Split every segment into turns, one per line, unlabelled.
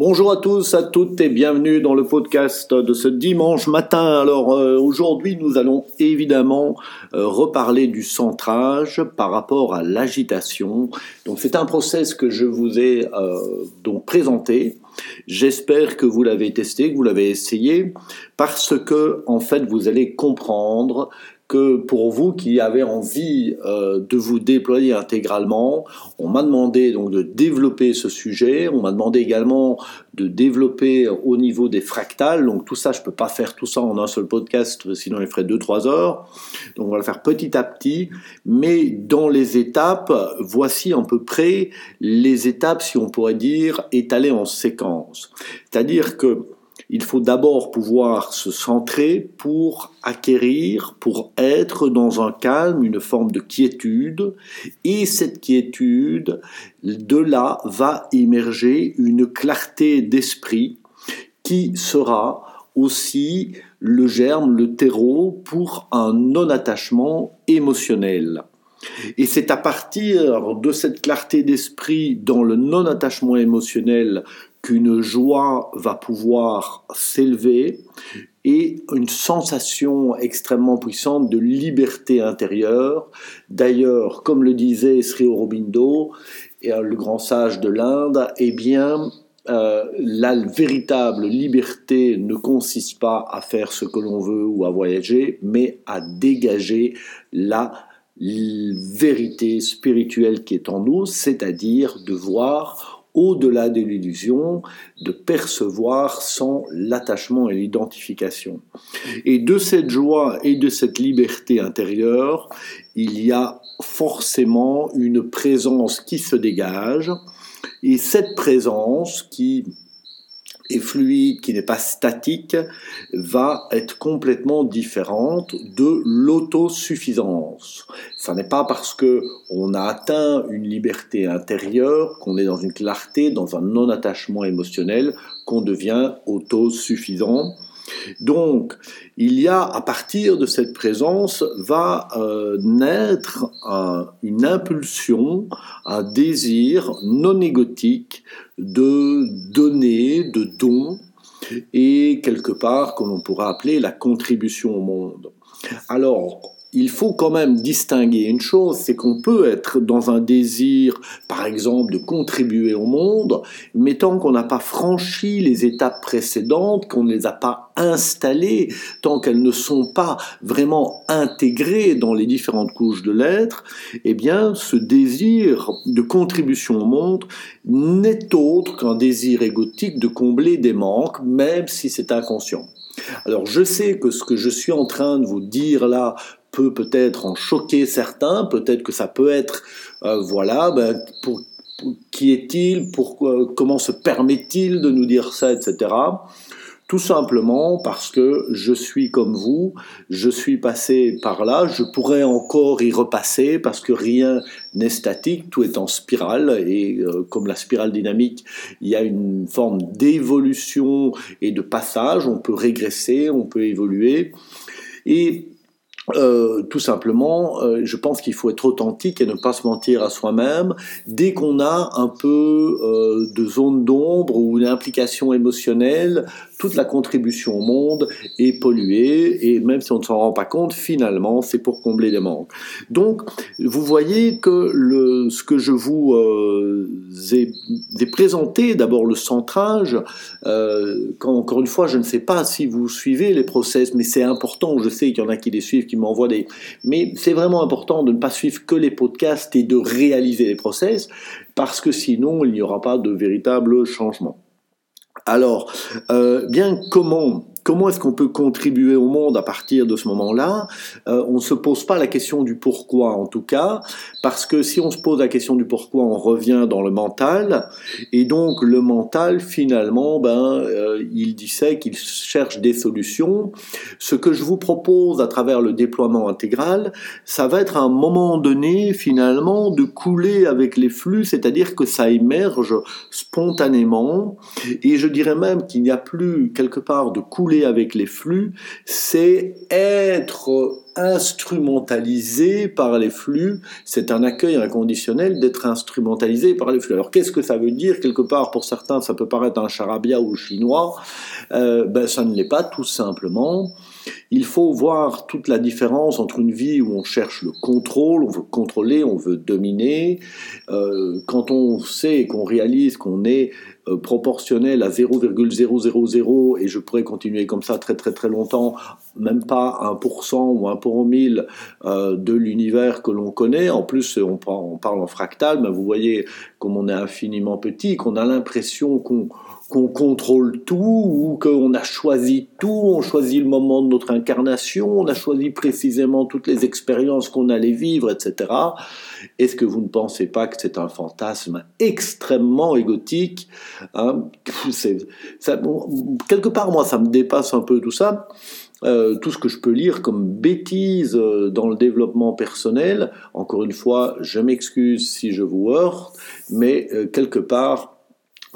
Bonjour à tous, à toutes et bienvenue dans le podcast de ce dimanche matin. Alors euh, aujourd'hui nous allons évidemment euh, reparler du centrage par rapport à l'agitation. Donc c'est un process que je vous ai euh, donc présenté. J'espère que vous l'avez testé, que vous l'avez essayé, parce que en fait vous allez comprendre que pour vous qui avez envie euh, de vous déployer intégralement, on m'a demandé donc de développer ce sujet, on m'a demandé également de développer au niveau des fractales, donc tout ça je peux pas faire tout ça en un seul podcast, sinon il ferait 2-3 heures, donc on va le faire petit à petit, mais dans les étapes, voici à peu près les étapes, si on pourrait dire, étalées en séquence. C'est-à-dire que il faut d'abord pouvoir se centrer pour acquérir, pour être dans un calme, une forme de quiétude, et cette quiétude, de là va émerger une clarté d'esprit qui sera aussi le germe, le terreau pour un non-attachement émotionnel. Et c'est à partir de cette clarté d'esprit dans le non-attachement émotionnel qu'une joie va pouvoir s'élever et une sensation extrêmement puissante de liberté intérieure. D'ailleurs, comme le disait Sri Aurobindo, euh, le grand sage de l'Inde, eh bien, euh, la véritable liberté ne consiste pas à faire ce que l'on veut ou à voyager, mais à dégager la vérité spirituelle qui est en nous, c'est-à-dire de voir au-delà de l'illusion, de percevoir sans l'attachement et l'identification. Et de cette joie et de cette liberté intérieure, il y a forcément une présence qui se dégage, et cette présence qui et fluide, qui n'est pas statique, va être complètement différente de l'autosuffisance. Ce n'est pas parce que on a atteint une liberté intérieure, qu'on est dans une clarté, dans un non-attachement émotionnel, qu'on devient autosuffisant. Donc, il y a, à partir de cette présence, va euh, naître une impulsion, un désir non égotique de donner, de don, et quelque part que l'on pourra appeler la contribution au monde. Alors, il faut quand même distinguer une chose, c'est qu'on peut être dans un désir, par exemple, de contribuer au monde, mais tant qu'on n'a pas franchi les étapes précédentes, qu'on ne les a pas installées, tant qu'elles ne sont pas vraiment intégrées dans les différentes couches de l'être, eh bien, ce désir de contribution au monde n'est autre qu'un désir égotique de combler des manques, même si c'est inconscient. Alors je sais que ce que je suis en train de vous dire là peut peut-être en choquer certains, peut-être que ça peut être, euh, voilà, ben, pour, qui est-il, pourquoi, comment se permet-il de nous dire ça, etc. Tout simplement parce que je suis comme vous, je suis passé par là, je pourrais encore y repasser parce que rien n'est statique, tout est en spirale et euh, comme la spirale dynamique, il y a une forme d'évolution et de passage, on peut régresser, on peut évoluer. Et euh, tout simplement, euh, je pense qu'il faut être authentique et ne pas se mentir à soi-même. Dès qu'on a un peu euh, de zone d'ombre ou une implication émotionnelle, toute la contribution au monde est polluée et même si on ne s'en rend pas compte, finalement, c'est pour combler les manques. Donc, vous voyez que ce que je vous ai, ai, présenté, d'abord le centrage, quand, encore une fois, je ne sais pas si vous suivez les process, mais c'est important, je sais qu'il y en a qui les suivent, qui m'envoie des... Mais c'est vraiment important de ne pas suivre que les podcasts et de réaliser les process, parce que sinon, il n'y aura pas de véritable changement. Alors, euh, bien comment comment est-ce qu'on peut contribuer au monde à partir de ce moment-là? Euh, On ne se pose pas la question du pourquoi en tout cas, parce que si on se pose la question du pourquoi, on revient dans le mental, et donc le mental finalement, ben, euh, il disait qu'il cherche des solutions. Ce que je vous propose à travers le déploiement intégral, ça va être un moment donné finalement de couler avec les flux, c'est-à-dire que ça émerge spontanément, et je dirais même qu'il n'y a plus quelque part de couler avec les flux, c'est être instrumentalisé par les flux. C'est un accueil inconditionnel d'être instrumentalisé par les flux. Alors qu'est-ce que ça veut dire? Quelque part, pour certains, ça peut paraître un charabia ou chinois. Euh, ben, ça ne l'est pas, tout simplement. Il faut voir toute la différence entre une vie où on cherche le contrôle, on veut contrôler, on veut dominer. Euh, quand on sait qu'on réalise qu'on est proportionnel à 0,000 et je pourrais continuer comme ça très très très longtemps, même pas 1% ou 1 pour 1000 euh, de l'univers que l'on connaît. En plus, on, on parle en fractal, mais vous voyez comme on est infiniment petit, qu'on a l'impression qu'on qu'on contrôle tout ou qu'on a choisi tout, on choisit le moment de notre incarnation, on a choisi précisément toutes les expériences qu'on allait vivre, etc. Est-ce que vous ne pensez pas que c'est un fantasme extrêmement égotique hein? Ça, Quelque part, moi, ça me dépasse un peu tout ça. Euh, tout ce que je peux lire comme bêtises euh, dans le développement personnel, encore une fois, je m'excuse si je vous heurte, mais euh, quelque part,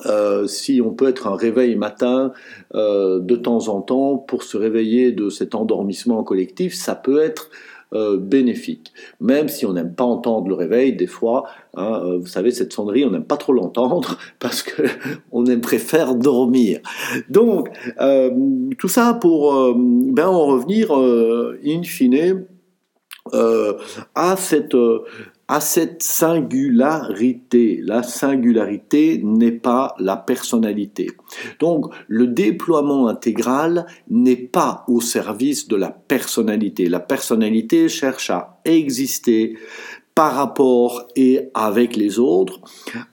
euh, si on peut être un réveil matin euh, de temps en temps pour se réveiller de cet endormissement collectif, ça peut être euh, bénéfique. Même si on n'aime pas entendre le réveil, des fois, hein, vous savez, cette sonnerie, on n'aime pas trop l'entendre parce que on préfère dormir. Donc, tout ça pour ben, en revenir in fine à cette à cette singularité. La singularité n'est pas la personnalité. Donc le déploiement intégral n'est pas au service de la personnalité. La personnalité cherche à exister par rapport et avec les autres,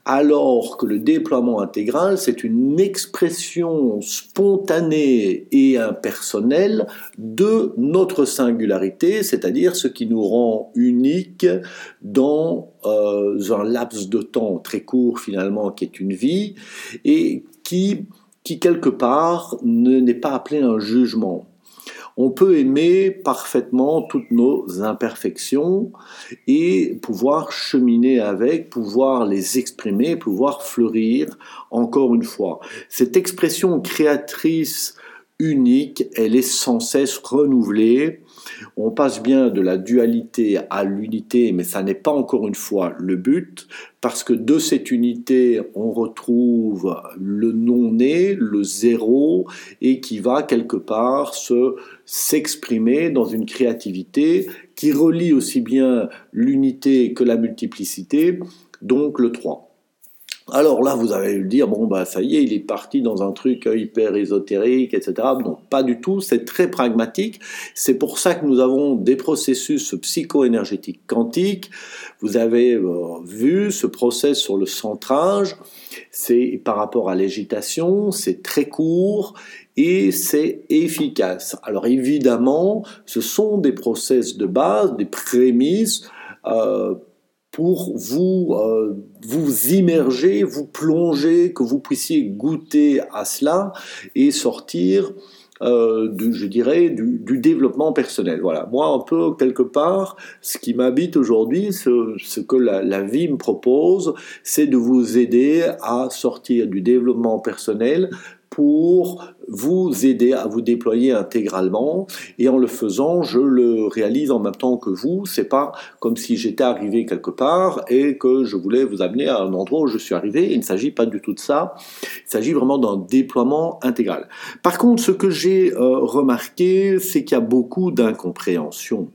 alors que le déploiement intégral, c'est une expression spontanée et impersonnelle de notre singularité, c'est-à-dire ce qui nous rend unique dans euh, un laps de temps très court finalement qui est une vie et qui, qui quelque part n'est pas appelé un jugement on peut aimer parfaitement toutes nos imperfections et pouvoir cheminer avec, pouvoir les exprimer, pouvoir fleurir encore une fois. Cette expression créatrice unique, elle est sans cesse renouvelée. On passe bien de la dualité à l'unité, mais ça n'est pas encore une fois le but, parce que de cette unité, on retrouve le non-né, le zéro, et qui va quelque part se s'exprimer dans une créativité qui relie aussi bien l'unité que la multiplicité, donc le 3. Alors là, vous allez le dire, bon, bah, ça y est, il est parti dans un truc hyper ésotérique, etc. Non, pas du tout, c'est très pragmatique. C'est pour ça que nous avons des processus psycho-énergétiques quantiques. Vous avez euh, vu ce process sur le centrage, c'est par rapport à l'agitation, c'est très court et c'est efficace. Alors évidemment, ce sont des process de base, des prémices. Euh, pour vous, euh, vous immerger, vous plonger, que vous puissiez goûter à cela et sortir euh, du, je dirais, du, développement personnel. Voilà, moi un peu quelque part, ce qui m'habite aujourd'hui, ce, ce, que la, vie me propose, c'est de vous aider à sortir du développement personnel pour vous aider à vous déployer intégralement. Et en le faisant je le réalise en même temps que vous. C'est pas comme si j'étais arrivé quelque part et que je voulais vous amener à un endroit où je suis arrivé. Il ne s'agit pas du tout de ça. Il s'agit vraiment d'un déploiement intégral. Par contre ce que j'ai euh, remarqué c'est qu'il y a beaucoup d'incompréhension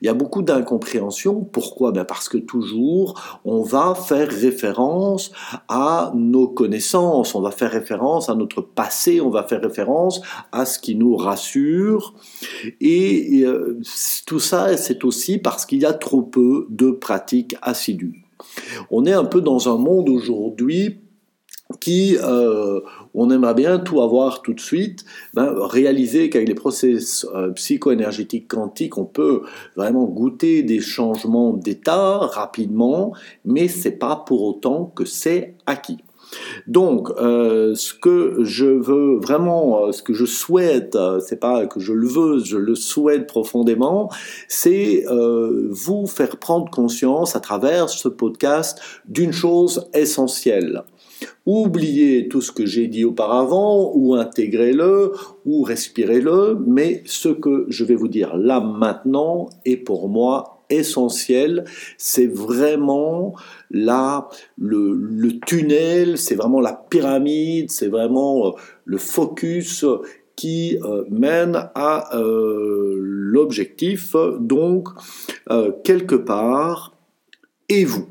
il y a beaucoup d'incompréhension. Pourquoi? Ben Parce que toujours, on va faire référence à nos connaissances, on va faire référence à notre passé, on va faire référence à ce qui nous rassure. Et euh, tout ça, c'est aussi parce qu'il y a trop peu de pratiques assidues. On est un peu dans un monde aujourd'hui qui, euh, on aimerait bien tout avoir tout de suite, ben, réaliser qu'avec les process euh, psycho-énergétiques quantiques, on peut vraiment goûter des changements d'état rapidement, mais c'est pas pour autant que c'est acquis. Donc, euh, ce que je veux vraiment, euh, ce que je souhaite, c'est pas que je le veux, je le souhaite profondément, c'est vous faire prendre conscience à travers ce podcast d'une chose essentielle Oubliez tout ce que j'ai dit auparavant, ou intégrez-le, ou respirez-le, mais ce que je vais vous dire là maintenant est pour moi essentiel. C'est vraiment là le, tunnel, c'est vraiment la pyramide, c'est vraiment euh, le focus qui euh, mène à euh, l'objectif. Donc, quelque part, et vous,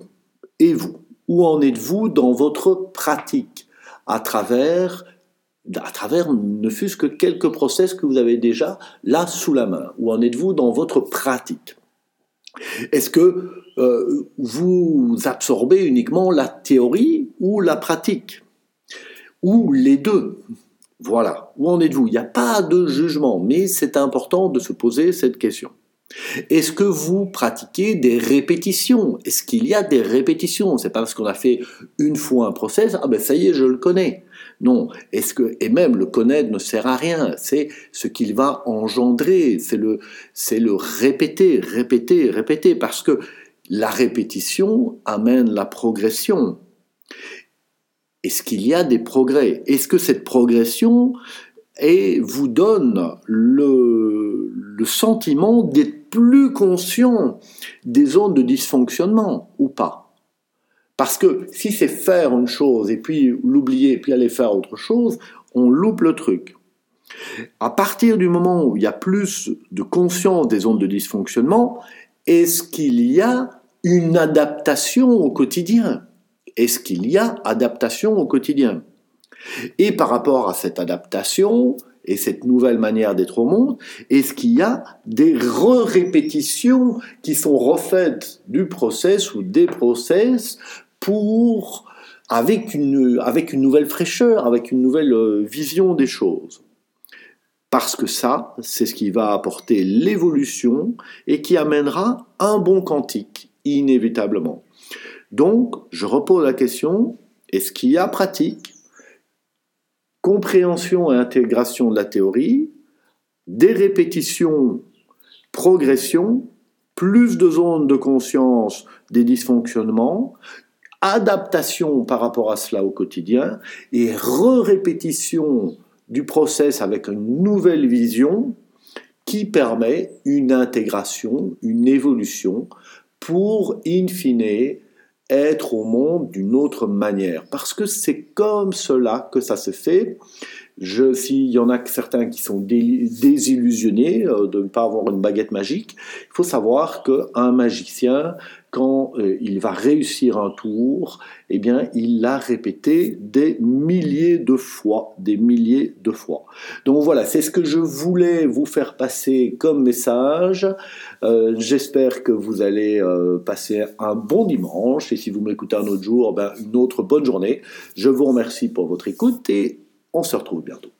et vous, où en êtes-vous dans votre pratique? À travers à travers ne fût-ce que quelques process que vous avez déjà là sous la main. Où en êtes-vous dans votre pratique? Est-ce que euh, vous absorbez uniquement la théorie ou la pratique? Ou les deux? Voilà, où en êtes-vous? Il n'y a pas de jugement, mais c'est important de se poser cette question. Est-ce que vous pratiquez des répétitions? Est-ce qu'il y a des répétitions? C'est pas parce qu'on a fait une fois un process, ah ben ça y est, je le connais. Non. Est-ce que et même le connaître ne sert à rien. C'est ce qu'il va engendrer. C'est le c'est le répéter, répéter, répéter, parce que la répétition amène la progression. Est-ce qu'il y a des progrès? Est-ce que cette progression et vous donne le, le sentiment d'être plus conscient des zones de dysfonctionnement ou pas. Parce que si c'est faire une chose et puis l'oublier puis aller faire autre chose, on loupe le truc. À partir du moment où il y a plus de conscience des zones de dysfonctionnement, est-ce qu'il y a une adaptation au quotidien? Est-ce qu'il y a adaptation au quotidien? Et par rapport à cette adaptation, et cette nouvelle manière d'être au monde Est-ce qu'il y a des re-répétitions qui sont refaites du process ou des process pour avec une, avec une nouvelle fraîcheur, avec une nouvelle euh, vision des choses? Parce que ça, c'est ce qui va apporter l'évolution et qui amènera un bon quantique, inévitablement. Donc, je repose la question, est-ce qu'il y a pratique? Compréhension et intégration de la théorie, des répétitions, progression, plus de zones de conscience des dysfonctionnements, adaptation par rapport à cela au quotidien et re-répétition du process avec une nouvelle vision qui permet une intégration, une évolution pour, in fine, être au monde d'une autre manière. Parce que c'est comme cela que ça se fait. Je, s'il y en a certains qui sont désillusionnés euh, de ne pas avoir une baguette magique, il faut savoir qu'un magicien, quand euh, il va réussir un tour, eh bien, il l'a répété des milliers de fois, des milliers de fois. Donc voilà, c'est ce que je voulais vous faire passer comme message. Euh, j'espère que vous allez passer un bon dimanche et si vous m'écoutez un autre jour, ben, une autre bonne journée. Je vous remercie pour votre écoute et on se retrouve bientôt.